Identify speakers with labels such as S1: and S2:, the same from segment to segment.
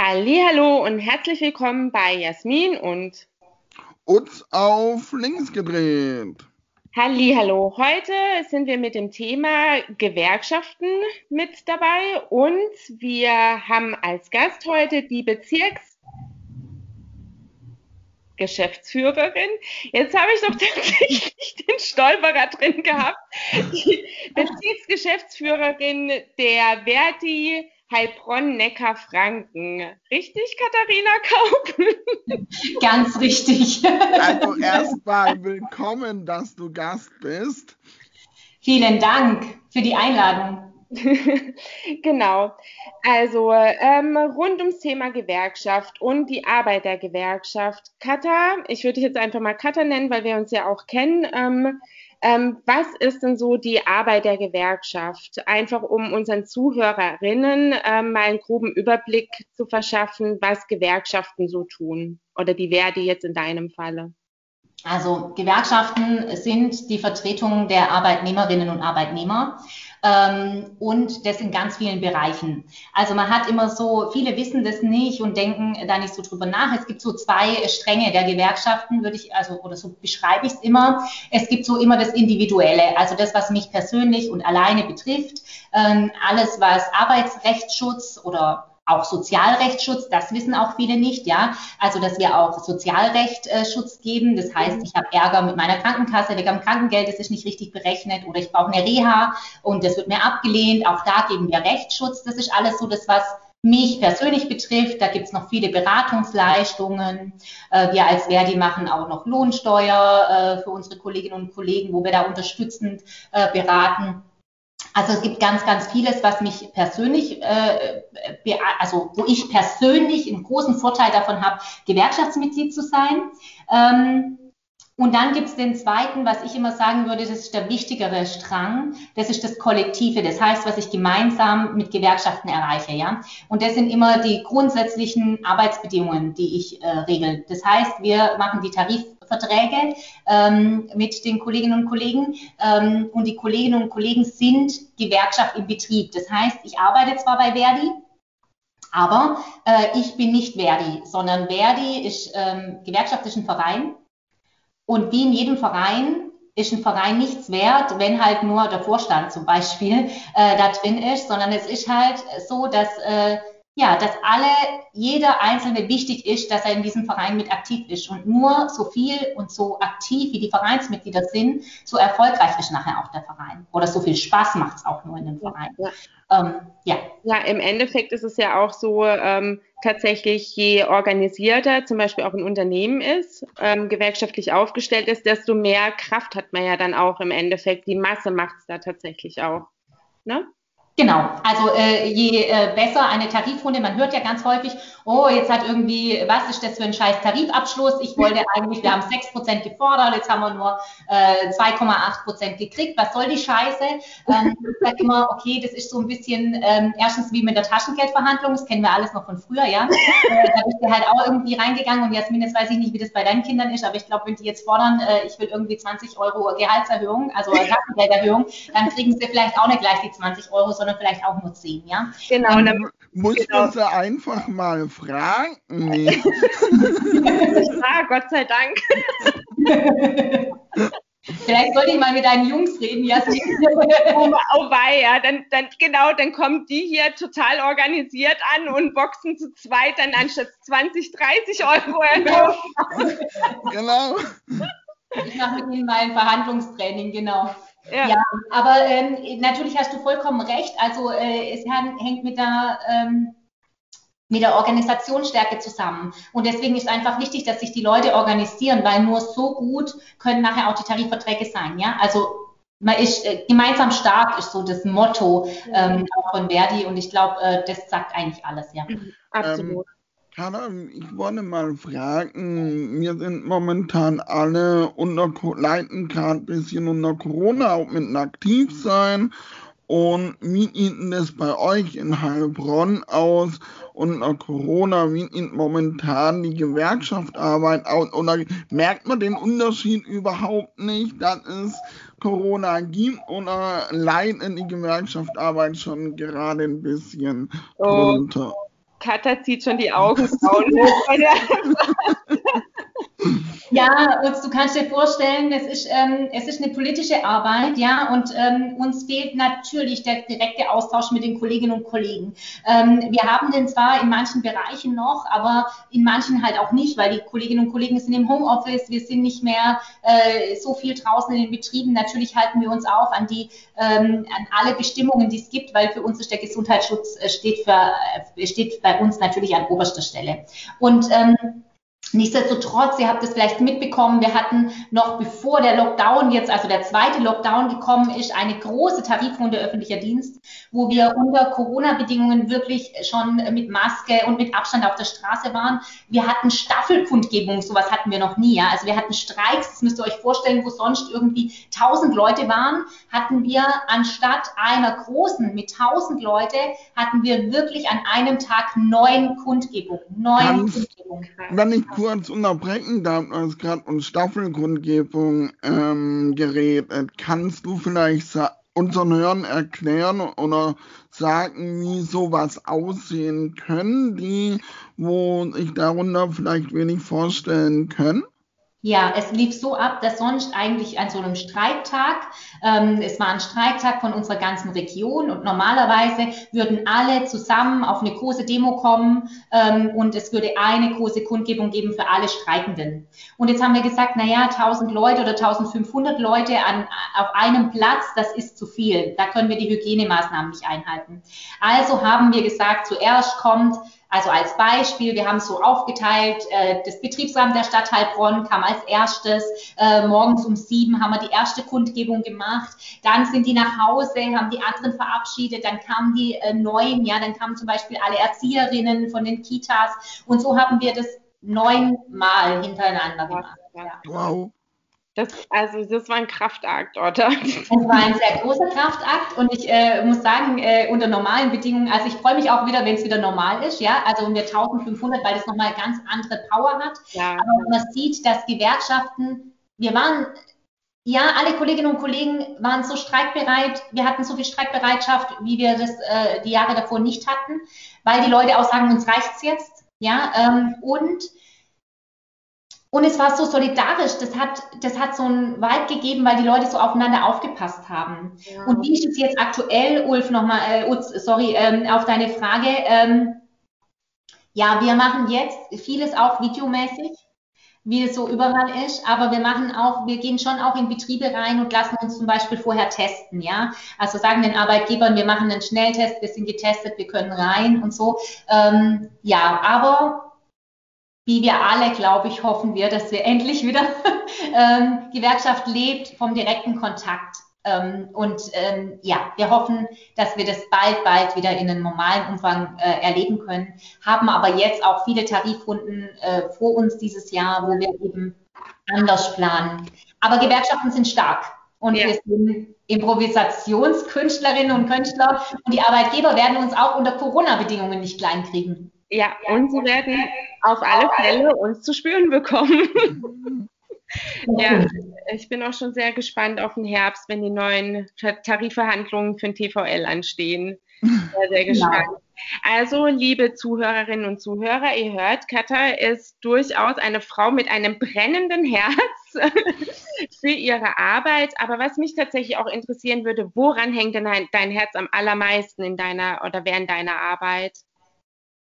S1: Hallo und herzlich willkommen bei Jasmin und
S2: uns auf links gedreht.
S1: Hallo, heute sind wir mit dem Thema Gewerkschaften mit dabei und wir haben als Gast heute die Bezirksgeschäftsführerin. Jetzt habe ich doch tatsächlich den Stolperer drin gehabt. Die Bezirksgeschäftsführerin der Verti Heilbronn, Neckar, Franken. Richtig, Katharina Kaup?
S3: Ganz richtig.
S2: Also erstmal willkommen, dass du Gast bist.
S3: Vielen Dank für die Einladung.
S1: genau. Also ähm, rund ums Thema Gewerkschaft und die Arbeit der Gewerkschaft. Katha, ich würde dich jetzt einfach mal Katha nennen, weil wir uns ja auch kennen. Ähm, ähm, was ist denn so die Arbeit der Gewerkschaft? Einfach um unseren Zuhörerinnen ähm, mal einen groben Überblick zu verschaffen, was Gewerkschaften so tun oder die Verdi jetzt in deinem Falle.
S3: Also Gewerkschaften sind die Vertretung der Arbeitnehmerinnen und Arbeitnehmer ähm, und das in ganz vielen Bereichen. Also man hat immer so, viele wissen das nicht und denken da nicht so drüber nach. Es gibt so zwei Stränge der Gewerkschaften, würde ich, also, oder so beschreibe ich es immer. Es gibt so immer das Individuelle, also das, was mich persönlich und alleine betrifft. Ähm, alles, was Arbeitsrechtsschutz oder auch Sozialrechtsschutz, das wissen auch viele nicht, ja. Also, dass wir auch Sozialrechtsschutz äh, geben. Das heißt, ich habe Ärger mit meiner Krankenkasse wegen dem Krankengeld, das ist nicht richtig berechnet oder ich brauche eine Reha und das wird mir abgelehnt. Auch da geben wir Rechtsschutz. Das ist alles so das, was mich persönlich betrifft. Da gibt es noch viele Beratungsleistungen. Äh, wir als Verdi machen auch noch Lohnsteuer äh, für unsere Kolleginnen und Kollegen, wo wir da unterstützend beraten. Also es gibt ganz, ganz vieles, was mich persönlich, äh, also wo ich persönlich einen großen Vorteil davon habe, Gewerkschaftsmitglied zu sein. Ähm, und dann gibt es den zweiten, was ich immer sagen würde, das ist der wichtigere Strang, das ist das Kollektive, das heißt, was ich gemeinsam mit Gewerkschaften erreiche, ja. Und das sind immer die grundsätzlichen Arbeitsbedingungen, die ich äh, regel. Das heißt, wir machen die Tarifverträge ähm, mit den Kolleginnen und Kollegen ähm, und die Kolleginnen und Kollegen sind Gewerkschaft im Betrieb. Das heißt, ich arbeite zwar bei Verdi, aber äh, ich bin nicht Verdi, sondern Verdi ist ähm, gewerkschaftlichen Verein und wie in jedem Verein ist ein Verein nichts wert, wenn halt nur der Vorstand zum Beispiel äh, da drin ist, sondern es ist halt so, dass äh, ja, dass alle, jeder Einzelne wichtig ist, dass er in diesem Verein mit aktiv ist. Und nur so viel und so aktiv, wie die Vereinsmitglieder sind, so erfolgreich ist nachher auch der Verein. Oder so viel Spaß macht es auch nur in dem Verein. Ja.
S1: Ähm, ja. ja, im Endeffekt ist es ja auch so, ähm, tatsächlich je organisierter zum Beispiel auch ein Unternehmen ist, ähm, gewerkschaftlich aufgestellt ist, desto mehr Kraft hat man ja dann auch im Endeffekt. Die Masse macht es da tatsächlich auch. Ne?
S3: Genau, also äh, je äh, besser eine Tarifrunde, man hört ja ganz häufig, oh, jetzt hat irgendwie, was ist das für ein scheiß Tarifabschluss? Ich wollte eigentlich, wir haben 6% gefordert, jetzt haben wir nur äh, 2,8% gekriegt, was soll die Scheiße? Ähm, ich sage immer, okay, das ist so ein bisschen, ähm, erstens wie mit der Taschengeldverhandlung, das kennen wir alles noch von früher, ja. Äh, da bist du halt auch irgendwie reingegangen und Jasmin, jetzt weiß ich nicht, wie das bei deinen Kindern ist, aber ich glaube, wenn die jetzt fordern, äh, ich will irgendwie 20 Euro Gehaltserhöhung, also Taschengelderhöhung, dann kriegen sie vielleicht auch nicht gleich die 20 Euro, sondern sondern vielleicht auch nur zehn, ja?
S2: Genau. Dann, dann muss genau. man sie einfach mal fragen. Nee.
S1: ja, Gott sei Dank.
S3: Vielleicht sollte ich mal mit deinen Jungs reden, Jasmin.
S1: oh, oh wei, ja, dann, dann, genau, dann kommen die hier total organisiert an und boxen zu zweit dann anstatt 20, 30 Euro
S2: Genau. genau.
S3: Ich mache mit ihnen mal ein Verhandlungstraining, genau. Ja, ja aber ähm, natürlich hast du vollkommen recht. Also äh, es hängt mit der, ähm, mit der Organisationsstärke zusammen. Und deswegen ist einfach wichtig, dass sich die Leute organisieren, weil nur so gut können nachher auch die Tarifverträge sein. Ja, also man ist äh, gemeinsam stark ist so das Motto ähm, von Verdi und ich glaube, äh, das sagt eigentlich alles. Ja,
S1: absolut.
S2: Carla, ich wollte mal fragen, wir sind momentan alle unter, leiden gerade ein bisschen unter Corona, auch mit aktiv sein. Und wie sieht das bei euch in Heilbronn aus? Unter Corona, wie sieht momentan die Gewerkschaftsarbeit aus? Oder merkt man den Unterschied überhaupt nicht, dass es Corona gibt? Oder leidet die Gewerkschaftsarbeit schon gerade ein bisschen
S1: drunter? Oh Katha zieht schon die Augenbrauen hoch bei der
S3: Ja, und du kannst dir vorstellen, es ist, ähm, es ist eine politische Arbeit, ja, und ähm, uns fehlt natürlich der direkte Austausch mit den Kolleginnen und Kollegen. Ähm, wir haben den zwar in manchen Bereichen noch, aber in manchen halt auch nicht, weil die Kolleginnen und Kollegen sind im Homeoffice, wir sind nicht mehr äh, so viel draußen in den Betrieben. Natürlich halten wir uns auch an die, ähm, an alle Bestimmungen, die es gibt, weil für uns ist der Gesundheitsschutz äh, steht für, äh, steht bei uns natürlich an oberster Stelle. Und ähm, Nichtsdestotrotz, ihr habt es vielleicht mitbekommen, wir hatten noch bevor der Lockdown jetzt, also der zweite Lockdown gekommen ist, eine große Tarifrunde öffentlicher Dienst, wo wir unter Corona-Bedingungen wirklich schon mit Maske und mit Abstand auf der Straße waren. Wir hatten Staffelkundgebungen, sowas hatten wir noch nie. Ja? Also wir hatten Streiks, das müsst ihr euch vorstellen, wo sonst irgendwie tausend Leute waren, hatten wir anstatt einer großen mit tausend Leute, hatten wir wirklich an einem Tag neun Kundgebungen. Neun Kundgebungen.
S2: Wenn ich kurz unterbrechen darf, als gerade um Staffelgrundgebung ähm, geredet. Kannst du vielleicht unseren Hörern erklären oder sagen, wie sowas aussehen können, die, wo sich darunter vielleicht wenig vorstellen können?
S3: Ja, es lief so ab, dass sonst eigentlich an so einem Streiktag, ähm, es war ein Streiktag von unserer ganzen Region und normalerweise würden alle zusammen auf eine große Demo kommen ähm, und es würde eine große Kundgebung geben für alle Streikenden. Und jetzt haben wir gesagt, na ja, 1000 Leute oder 1500 Leute an, auf einem Platz, das ist zu viel. Da können wir die Hygienemaßnahmen nicht einhalten. Also haben wir gesagt, zuerst kommt also als Beispiel, wir haben es so aufgeteilt, äh, das Betriebsrahmen der Stadt Heilbronn kam als erstes, äh, morgens um sieben haben wir die erste Kundgebung gemacht, dann sind die nach Hause, haben die anderen verabschiedet, dann kamen die äh, neuen, ja, dann kamen zum Beispiel alle Erzieherinnen von den Kitas und so haben wir das neunmal hintereinander gemacht. Ja.
S2: Wow.
S1: Das, also das war ein Kraftakt, oder?
S3: Es war ein sehr großer Kraftakt und ich äh, muss sagen, äh, unter normalen Bedingungen, also ich freue mich auch wieder, wenn es wieder normal ist, ja, also um wir 1500, weil das nochmal ganz andere Power hat. Ja. Aber man sieht, dass Gewerkschaften, wir waren, ja, alle Kolleginnen und Kollegen waren so streikbereit, wir hatten so viel Streikbereitschaft, wie wir das äh, die Jahre davor nicht hatten, weil die Leute auch sagen, uns reicht's jetzt, ja, ähm, und und es war so solidarisch, das hat, das hat so einen Vibe gegeben, weil die Leute so aufeinander aufgepasst haben. Ja. Und wie ist es jetzt aktuell, Ulf, nochmal, äh, sorry, ähm, auf deine Frage. Ähm, ja, wir machen jetzt vieles auch videomäßig, wie es so überall ist, aber wir machen auch, wir gehen schon auch in Betriebe rein und lassen uns zum Beispiel vorher testen, ja. Also sagen den Arbeitgebern, wir machen einen Schnelltest, wir sind getestet, wir können rein und so. Ähm, ja, aber wie wir alle, glaube ich, hoffen wir, dass wir endlich wieder ähm, Gewerkschaft lebt vom direkten Kontakt. Ähm, und ähm, ja, wir hoffen, dass wir das bald, bald wieder in einem normalen Umfang äh, erleben können, haben aber jetzt auch viele Tarifrunden äh, vor uns dieses Jahr, wo wir eben anders planen. Aber Gewerkschaften sind stark und ja. wir sind Improvisationskünstlerinnen und Künstler und die Arbeitgeber werden uns auch unter Corona-Bedingungen nicht kleinkriegen.
S1: Ja, und sie werden auf alle Fälle uns zu spüren bekommen. ja, ich bin auch schon sehr gespannt auf den Herbst, wenn die neuen Tarifverhandlungen für den TVL anstehen. Sehr, sehr gespannt. Ja. Also, liebe Zuhörerinnen und Zuhörer, ihr hört, Katha ist durchaus eine Frau mit einem brennenden Herz für ihre Arbeit. Aber was mich tatsächlich auch interessieren würde, woran hängt denn dein Herz am allermeisten in deiner oder während deiner Arbeit?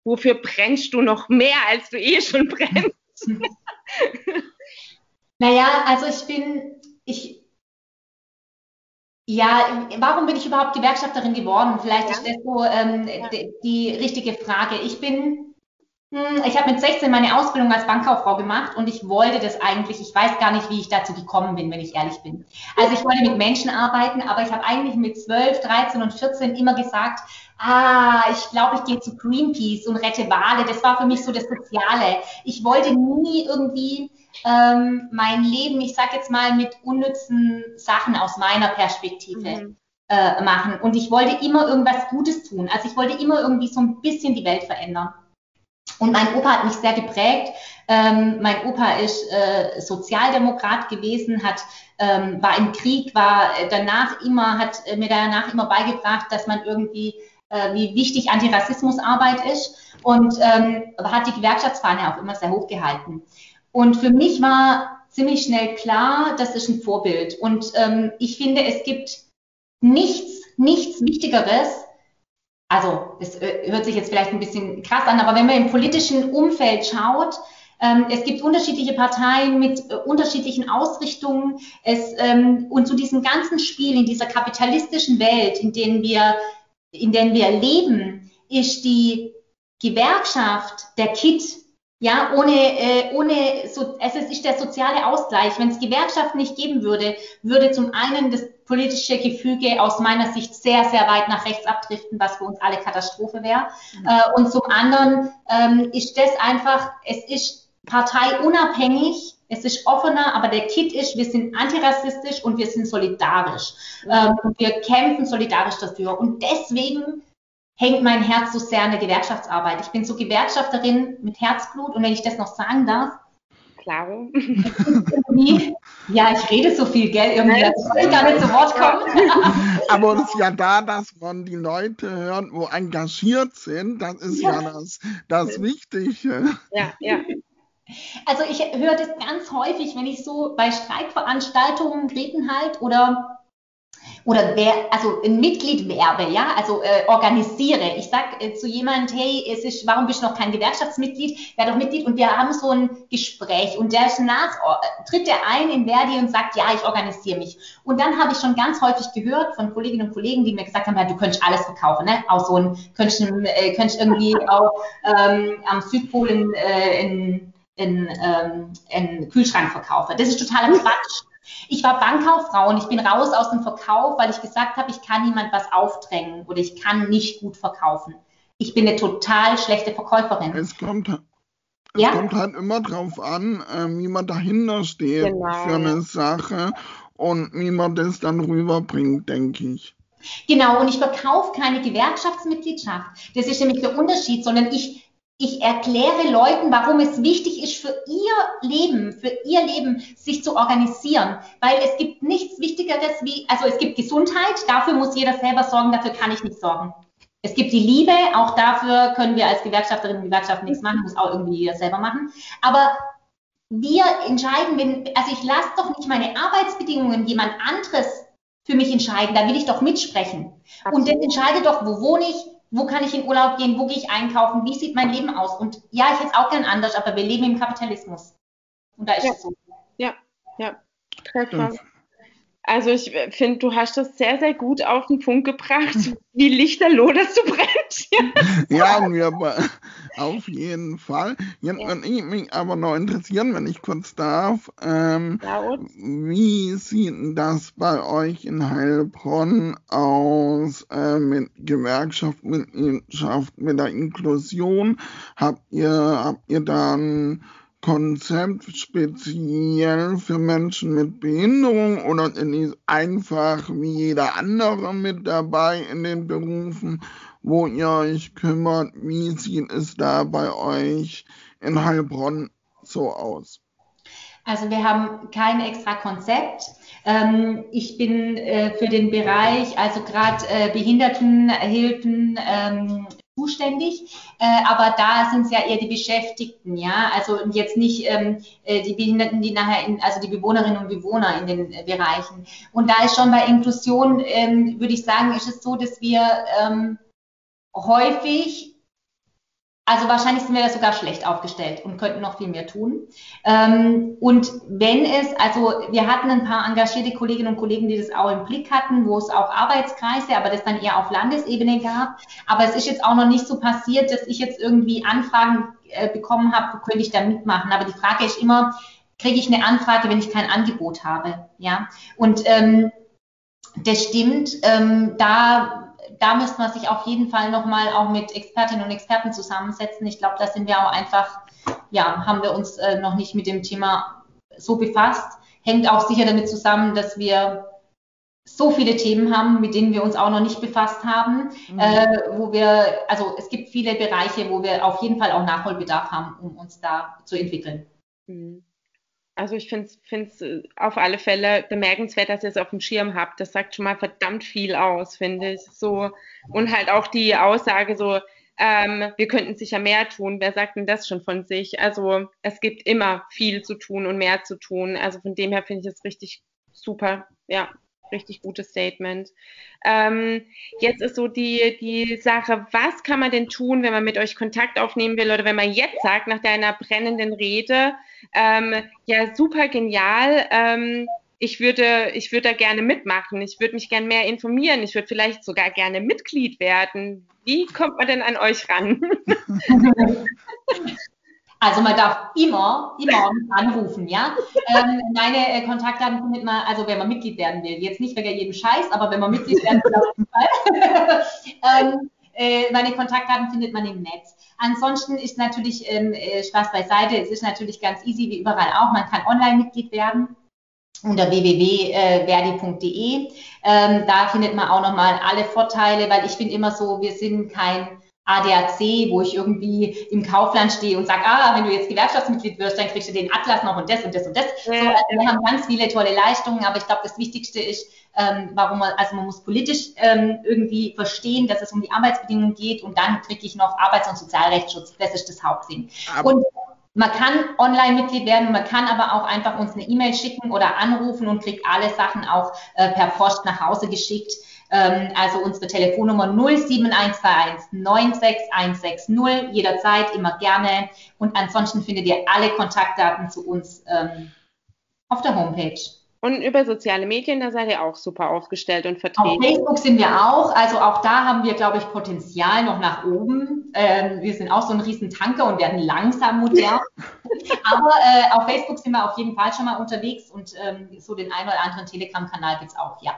S1: Wofür brennst du noch mehr, als du eh schon brennst?
S3: naja, also ich bin, ich, ja, warum bin ich überhaupt Gewerkschafterin geworden? Vielleicht ja. ist das so ähm, ja. die, die richtige Frage. Ich bin hm, ich habe mit 16 meine Ausbildung als Bankkauffrau gemacht und ich wollte das eigentlich, ich weiß gar nicht, wie ich dazu gekommen bin, wenn ich ehrlich bin. Also ich wollte mit Menschen arbeiten, aber ich habe eigentlich mit 12, 13 und 14 immer gesagt, ah, ich glaube, ich gehe zu Greenpeace und rette Wale. Das war für mich so das Soziale. Ich wollte nie irgendwie ähm, mein Leben, ich sage jetzt mal, mit unnützen Sachen aus meiner Perspektive mhm. äh, machen. Und ich wollte immer irgendwas Gutes tun. Also ich wollte immer irgendwie so ein bisschen die Welt verändern. Und mein Opa hat mich sehr geprägt. Ähm, mein Opa ist äh, Sozialdemokrat gewesen, hat, ähm, war im Krieg, war danach immer, hat mir danach immer beigebracht, dass man irgendwie, äh, wie wichtig Antirassismusarbeit ist. und ähm, hat die Gewerkschaftsfahne auch immer sehr hoch gehalten. Und für mich war ziemlich schnell klar, das ist ein Vorbild. Und ähm, ich finde, es gibt nichts, nichts Wichtigeres. Also, das äh, hört sich jetzt vielleicht ein bisschen krass an, aber wenn man im politischen Umfeld schaut, ähm, es gibt unterschiedliche Parteien mit äh, unterschiedlichen Ausrichtungen. Es, ähm, und zu diesem ganzen Spiel in dieser kapitalistischen Welt, in der wir, in der wir leben, ist die Gewerkschaft, der KIT, ja, ohne, äh, ohne so, es ist der soziale Ausgleich. Wenn es Gewerkschaften nicht geben würde, würde zum einen das politische Gefüge aus meiner Sicht sehr, sehr weit nach rechts abdriften, was für uns alle Katastrophe wäre. Mhm. Äh, und zum anderen ähm, ist das einfach, es ist parteiunabhängig, es ist offener, aber der Kit ist, wir sind antirassistisch und wir sind solidarisch. Ähm, wir kämpfen solidarisch dafür. Und deswegen hängt mein Herz so sehr an der Gewerkschaftsarbeit. Ich bin so Gewerkschafterin mit Herzblut und wenn ich das noch sagen darf,
S1: Klaro.
S3: ja, ich rede so viel, gell? Irgendwie, dass ich gar nicht zu Wort komme.
S2: Aber es ist ja da, dass man die Leute hört, wo engagiert sind. Das ist ja, ja das, das Wichtige.
S1: Ja, ja.
S3: Also ich höre das ganz häufig, wenn ich so bei Streikveranstaltungen reden halt oder oder wer, also ein Mitglied werbe, ja, also äh, organisiere. Ich sag äh, zu jemand, hey, es ist, warum bist du noch kein Gewerkschaftsmitglied? Werde doch Mitglied und wir haben so ein Gespräch und der ist nach, äh, tritt der ein in Verdi und sagt, ja, ich organisiere mich. Und dann habe ich schon ganz häufig gehört von Kolleginnen und Kollegen, die mir gesagt haben, ja, du könntest alles verkaufen, ne? Auch so ein, könntest, äh, könntest irgendwie auch ähm, am Südpol in, äh, in in, ähm, in Kühlschrank verkaufe. Das ist totaler Quatsch. Ich war Bankkauffrau und ich bin raus aus dem Verkauf, weil ich gesagt habe, ich kann niemand was aufdrängen oder ich kann nicht gut verkaufen. Ich bin eine total schlechte Verkäuferin.
S2: Es kommt, es ja? kommt halt immer drauf an, äh, wie man dahinter steht genau. für eine Sache und wie man das dann rüberbringt, denke ich.
S3: Genau, und ich verkaufe keine Gewerkschaftsmitgliedschaft. Das ist nämlich der Unterschied, sondern ich ich erkläre Leuten, warum es wichtig ist für ihr Leben, für ihr Leben sich zu organisieren, weil es gibt nichts Wichtigeres wie, also es gibt Gesundheit, dafür muss jeder selber sorgen, dafür kann ich nicht sorgen. Es gibt die Liebe, auch dafür können wir als Gewerkschafterinnen und Gewerkschaft nichts machen, muss auch irgendwie jeder selber machen. Aber wir entscheiden, wenn, also ich lasse doch nicht meine Arbeitsbedingungen jemand anderes für mich entscheiden, da will ich doch mitsprechen. Absolut. Und das entscheidet doch, wo wohne ich, wo kann ich in Urlaub gehen, wo gehe ich einkaufen, wie sieht mein Leben aus? Und ja, ich hätte es auch gern anders, aber wir leben im Kapitalismus. Und da ist
S1: ja.
S3: es so.
S1: Ja, ja. Treffer. Also ich finde, du hast das sehr, sehr gut auf den Punkt gebracht, wie lichterloh das du brennst.
S2: ja, wir, auf jeden Fall. Jetzt ja. würde ich mich aber noch interessieren, wenn ich kurz darf. Ähm, wie sieht das bei euch in Heilbronn aus äh, mit Gewerkschaft, Mitgliedschaft, mit der Inklusion? Habt ihr, habt ihr dann Konzept speziell für Menschen mit Behinderung oder ist einfach wie jeder andere mit dabei in den Berufen, wo ihr euch kümmert? Wie sieht es da bei euch in Heilbronn so aus?
S3: Also wir haben kein extra Konzept. Ähm, ich bin äh, für den Bereich, also gerade äh, Behindertenhilfen, ähm, zuständig, äh, aber da sind es ja eher die Beschäftigten, ja, also jetzt nicht ähm, äh, die Behinderten, die nachher, in, also die Bewohnerinnen und Bewohner in den äh, Bereichen. Und da ist schon bei Inklusion, ähm, würde ich sagen, ist es so, dass wir ähm, häufig also wahrscheinlich sind wir da sogar schlecht aufgestellt und könnten noch viel mehr tun. Ähm, und wenn es, also wir hatten ein paar engagierte Kolleginnen und Kollegen, die das auch im Blick hatten, wo es auch Arbeitskreise, aber das dann eher auf Landesebene gab. Aber es ist jetzt auch noch nicht so passiert, dass ich jetzt irgendwie Anfragen äh, bekommen habe, wo könnte ich da mitmachen. Aber die Frage ist immer, kriege ich eine Anfrage, wenn ich kein Angebot habe? Ja. Und ähm, das stimmt. Ähm, da da müsste man sich auf jeden Fall nochmal auch mit Expertinnen und Experten zusammensetzen. Ich glaube, da sind wir auch einfach, ja, haben wir uns äh, noch nicht mit dem Thema so befasst. Hängt auch sicher damit zusammen, dass wir so viele Themen haben, mit denen wir uns auch noch nicht befasst haben, mhm. äh, wo wir, also es gibt viele Bereiche, wo wir auf jeden Fall auch Nachholbedarf haben, um uns da zu entwickeln. Mhm.
S1: Also ich finde es äh, auf alle Fälle bemerkenswert, dass ihr es auf dem Schirm habt. Das sagt schon mal verdammt viel aus, finde ich. So und halt auch die Aussage so, ähm, wir könnten sicher mehr tun. Wer sagt denn das schon von sich? Also es gibt immer viel zu tun und mehr zu tun. Also von dem her finde ich es richtig super. Ja, richtig gutes Statement. Ähm, jetzt ist so die, die Sache, was kann man denn tun, wenn man mit euch Kontakt aufnehmen will oder wenn man jetzt sagt, nach deiner brennenden Rede, ähm, ja, super genial, ähm, ich würde, ich würde da gerne mitmachen, ich würde mich gerne mehr informieren, ich würde vielleicht sogar gerne Mitglied werden. Wie kommt man denn an euch ran?
S3: Also man darf immer, immer anrufen, ja. Ähm, meine äh, Kontaktdaten findet man, also wenn man Mitglied werden will, jetzt nicht wegen jedem Scheiß, aber wenn man Mitglied werden will, auf jeden Fall. ähm, äh, meine Kontaktdaten findet man im Netz. Ansonsten ist natürlich ähm, äh, Spaß beiseite. Es ist natürlich ganz easy, wie überall auch. Man kann Online-Mitglied werden unter www.verdi.de. Ähm, da findet man auch nochmal alle Vorteile, weil ich finde immer so, wir sind kein ADAC, wo ich irgendwie im Kaufland stehe und sage, ah, wenn du jetzt Gewerkschaftsmitglied wirst, dann kriegst du den Atlas noch und das und das und das. Ja. So, also wir haben ganz viele tolle Leistungen, aber ich glaube, das Wichtigste ist, ähm, warum man, also man muss politisch ähm, irgendwie verstehen, dass es um die Arbeitsbedingungen geht und dann kriege ich noch Arbeits- und Sozialrechtsschutz. Das ist das Hauptding. Aber und man kann Online-Mitglied werden, man kann aber auch einfach uns eine E-Mail schicken oder anrufen und kriegt alle Sachen auch äh, per Post nach Hause geschickt. Ähm, also unsere Telefonnummer 07121 96160, jederzeit, immer gerne. Und ansonsten findet ihr alle Kontaktdaten zu uns ähm, auf der Homepage.
S1: Und über soziale Medien, da seid ihr auch super aufgestellt und vertreten.
S3: Auf Facebook sind wir auch. Also auch da haben wir, glaube ich, Potenzial noch nach oben. Ähm, wir sind auch so ein Riesentanker und werden langsam modern. Aber äh, auf Facebook sind wir auf jeden Fall schon mal unterwegs und ähm, so den einen oder anderen Telegram-Kanal gibt es auch, ja.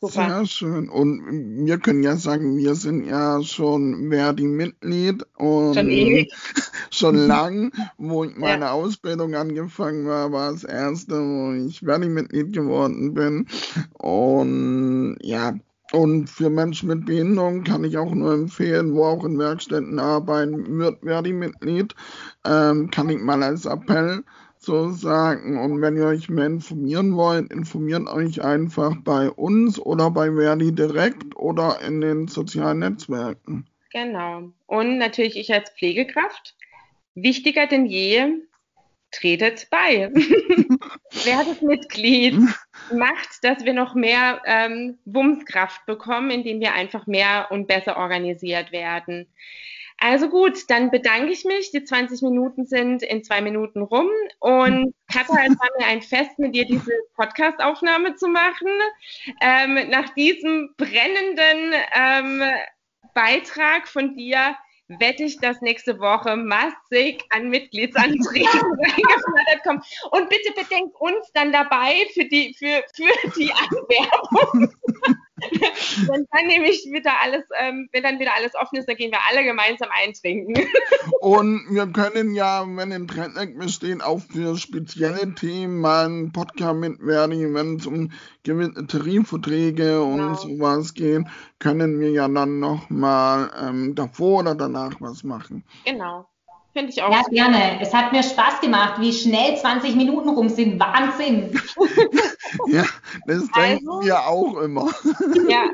S2: Super. Sehr schön. Und wir können ja sagen, wir sind ja schon Verdi-Mitglied und schon, ewig. schon lang, wo ich meine ja. Ausbildung angefangen war, war das erste, wo ich Verdi-Mitglied geworden bin. Und ja, und für Menschen mit Behinderung kann ich auch nur empfehlen, wo auch in Werkstätten arbeiten, wird Verdi-Mitglied, ähm, kann ich mal als Appell so sagen. Und wenn ihr euch mehr informieren wollt, informiert euch einfach bei uns oder bei Verdi direkt oder in den sozialen Netzwerken.
S1: Genau. Und natürlich ich als Pflegekraft. Wichtiger denn je, tretet bei. Werdet Mitglied. Macht, dass wir noch mehr ähm, Wumskraft bekommen, indem wir einfach mehr und besser organisiert werden. Also gut, dann bedanke ich mich. Die 20 Minuten sind in zwei Minuten rum. Und Katha, es war mir ein Fest, mit dir diese Podcast-Aufnahme zu machen. Ähm, nach diesem brennenden ähm, Beitrag von dir wette ich, dass nächste Woche massig an Mitgliedsanträgen reingeflattert kommen. Und bitte bedenkt uns dann dabei für die, für, für die Anwerbung. Wenn dann nämlich wieder alles, ähm, wenn dann wieder alles offen ist, dann gehen wir alle gemeinsam eintrinken.
S2: Und wir können ja, wenn Interesse besteht, auch für spezielle Themen mal einen Podcast mit werden, wenn es um gewisse Tarifverträge und genau. sowas geht, können wir ja dann nochmal ähm, davor oder danach was machen.
S1: Genau. Finde ich auch.
S3: Ja, gerne. Es hat mir Spaß gemacht, wie schnell 20 Minuten rum sind. Wahnsinn.
S2: ja, das denken also, wir auch immer.
S1: ja,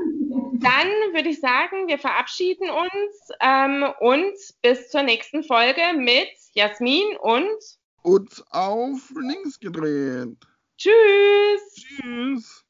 S1: dann würde ich sagen, wir verabschieden uns ähm, und bis zur nächsten Folge mit Jasmin und
S2: uns auf links gedreht.
S1: Tschüss.
S2: Tschüss.